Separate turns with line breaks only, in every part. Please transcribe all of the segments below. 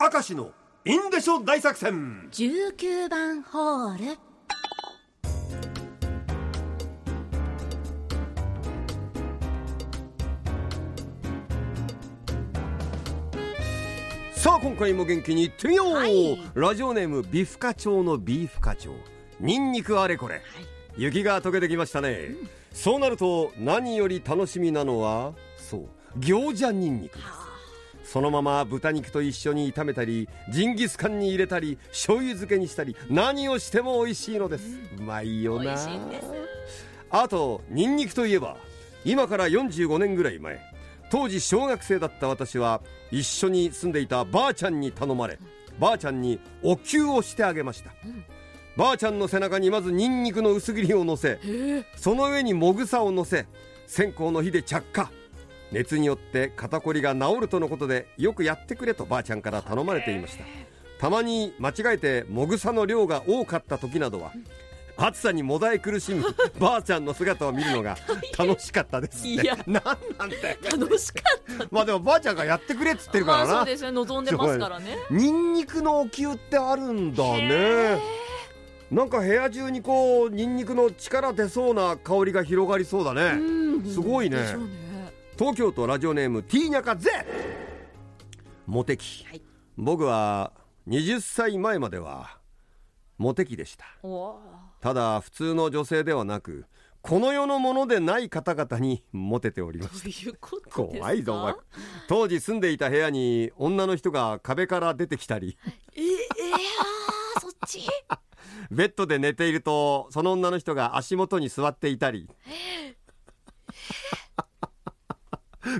明石のインデショ大作戦。
19番ホール。
さあ今回も元気にいってみよう、
はい。
ラジオネームビフ課長のビーフ課長ニンニクあれこれ、雪が溶けてきましたね、そうなると何より楽しみなのはそう餃子ニンニクですそのまま豚肉と一緒に炒めたりジンギスカンに入れたり醤油漬けにしたり何をしても美味しいのです、うまいよな。あとニンニクといえば今から45年ぐらい前当時小学生だった私は一緒に住んでいたばあちゃんに頼まればあちゃんにお灸をしてあげました、ばあちゃんの背中にまずニンニクの薄切りを乗せその上にもぐさを乗せ線香の火で着火熱によって肩こりが治るとのことでよくやってくれとばあちゃんから頼まれていました。たまに間違えてもぐさの量が多かった時などは暑さにもだえ苦しむばあちゃんの姿を見るのが楽しかったですって。
いや
なんなんだよ。
楽しかった。
まあでもばあちゃんがやってくれっつってるからな、
まあそうですよ望んでますからね。
ニンニクのお灸ってあるんだね。なんか部屋中にこうニンニクの力出そうな香りが広がりそうだね、
うん。
すごいね東京都ラジオネームティーニャカゼ。モテ期、
はい。
僕は20歳前まではモテ期でした。ただ普通の女性ではなくこの世のものでない方々にモテております怖いぞお前。当時住んでいた部屋に女の人が壁から出てきたり。
ええあーそっち？
ベッドで寝ているとその女の人が足元に座っていたり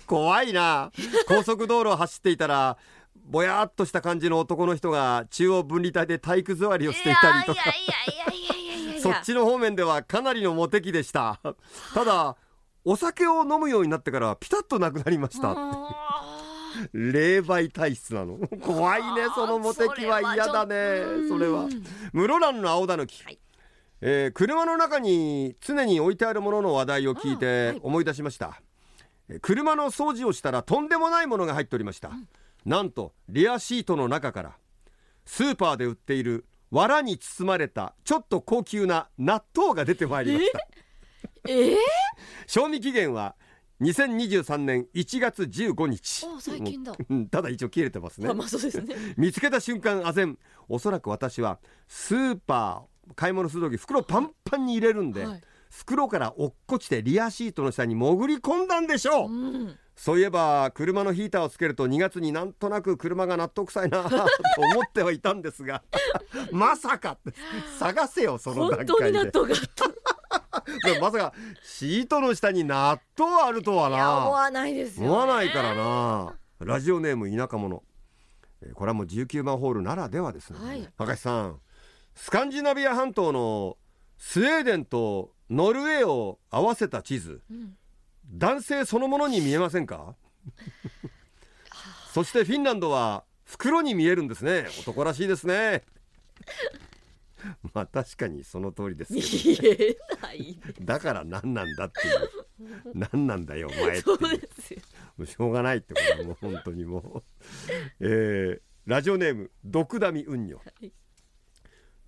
怖いな。高速道路を走っていたらぼやっとした感じの男の人が中央分離帯で体育座りをしていたりとか。
いやいやいやいやいやいやいや。
そっちの方面ではかなりのモテ期でした。ただお酒を飲むようになってからピタッとなくなりました。
あ
霊媒体質なの。怖いねそのモテ期は嫌だねそれは室蘭の青田の木、
はい。
えー車の中に常に置いてあるものの話題を聞い
うん
て
はい。
思い出しました、えー車の掃除をしたらとんでもないものが入っておりました、なんとリアシートの中からスーパーで売っている藁に包まれたちょっと高級な納豆が出てまいりました。
ええ
賞味期限は2023年1月15日
あ最近だ。
うんただ一応切れてますね。
まあまあそうですね。
見つけた瞬間あぜんおそらく私はスーパー買い物する時袋パンパンに入れるんで、
はい
袋から落っこちてリアシートの下に潜り込んだんでしょう、
うん。
そういえば車のヒーターをつけると2月になんとなく車が納得臭いな と思ってはいたんですが まさか探せよその段
本当に納
階 でまさかシートの下に納豆あるとはい
や思
な
わないですよ、ね、
思わないからな。ラジオネーム田舎者。えーこれはもう19番ホールならではですね、
はい。
高橋さんスカンジナビア半島のスウェーデンとノルウェーを合わせた地図。
うん。
男性そのものに見えませんか？そしてフィンランドは袋に見えるんですね。男らしいですね。まあ確かにその通りですけど
見えない
だから何なんだっていう。何なんだよお前って
そう。
いう
ですよ。
もうしょうがないってことはもう本当にもう、えーラジオネーム毒ダミウンニョ、
い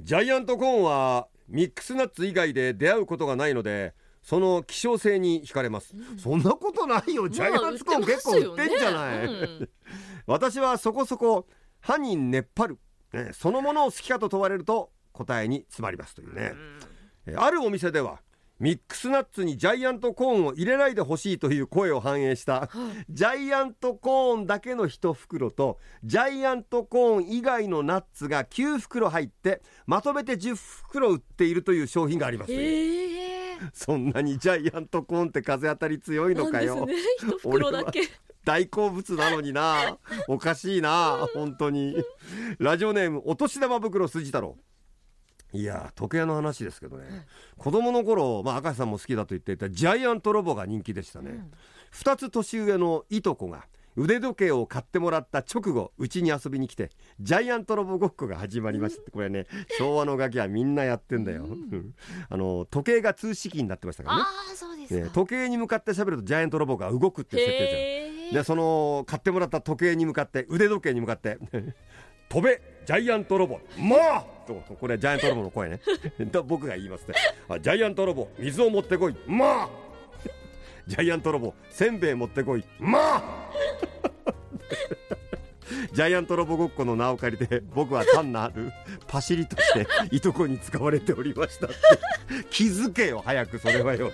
ジャイアントコーンはミックスナッツ以外で出会うことがないのでその希少性に惹かれます、そんなことないよ。ジャイアントコーン結構売ってんじゃない、
まあ売ってますよね。
私はそこそこ歯に熱張る、ね、そのものを好きかと問われると答えに詰まりますというね、えあるお店ではミックスナッツにジャイアントコーンを入れないでほしいという声を反映した、ジャイアントコーンだけの1袋とジャイアントコーン以外のナッツが9袋入ってまとめて10袋売っているという商品があります。
ええ。
そんなにジャイアントコーンって風当たり強いのかよ、
ね。一袋だけ。
大好物なのにな。おかしいな。本当に。ラジオネームお年玉袋筋太郎いや時計屋の話ですけどね、子供の頃、まあ、赤石さんも好きだと言っていたジャイアントロボが人気でしたね、二つ年上のいとこが腕時計を買ってもらった直後うちに遊びに来てジャイアントロボごっこが始まりました、これね昭和のガキはみんなやってんだよ、うん。あの時計が通識になってましたからね。
ああそうですか、
ね時計に向かって喋るとジャイアントロボが動くっていう設定じゃん。でその買ってもらった時計に向かって腕時計に向かって「飛べジャイアントロボ。まあ!」とこれジャイアントロボの声ね。と僕が言いますね。あジャイアントロボ水を持ってこい。まあ！ジャイアントロボせんべい持ってこい。まあ！ジャイアントロボごっこの名を借りて僕は単なるパシリとしていとこに使われておりましたって。気づけよ早くそれはよ。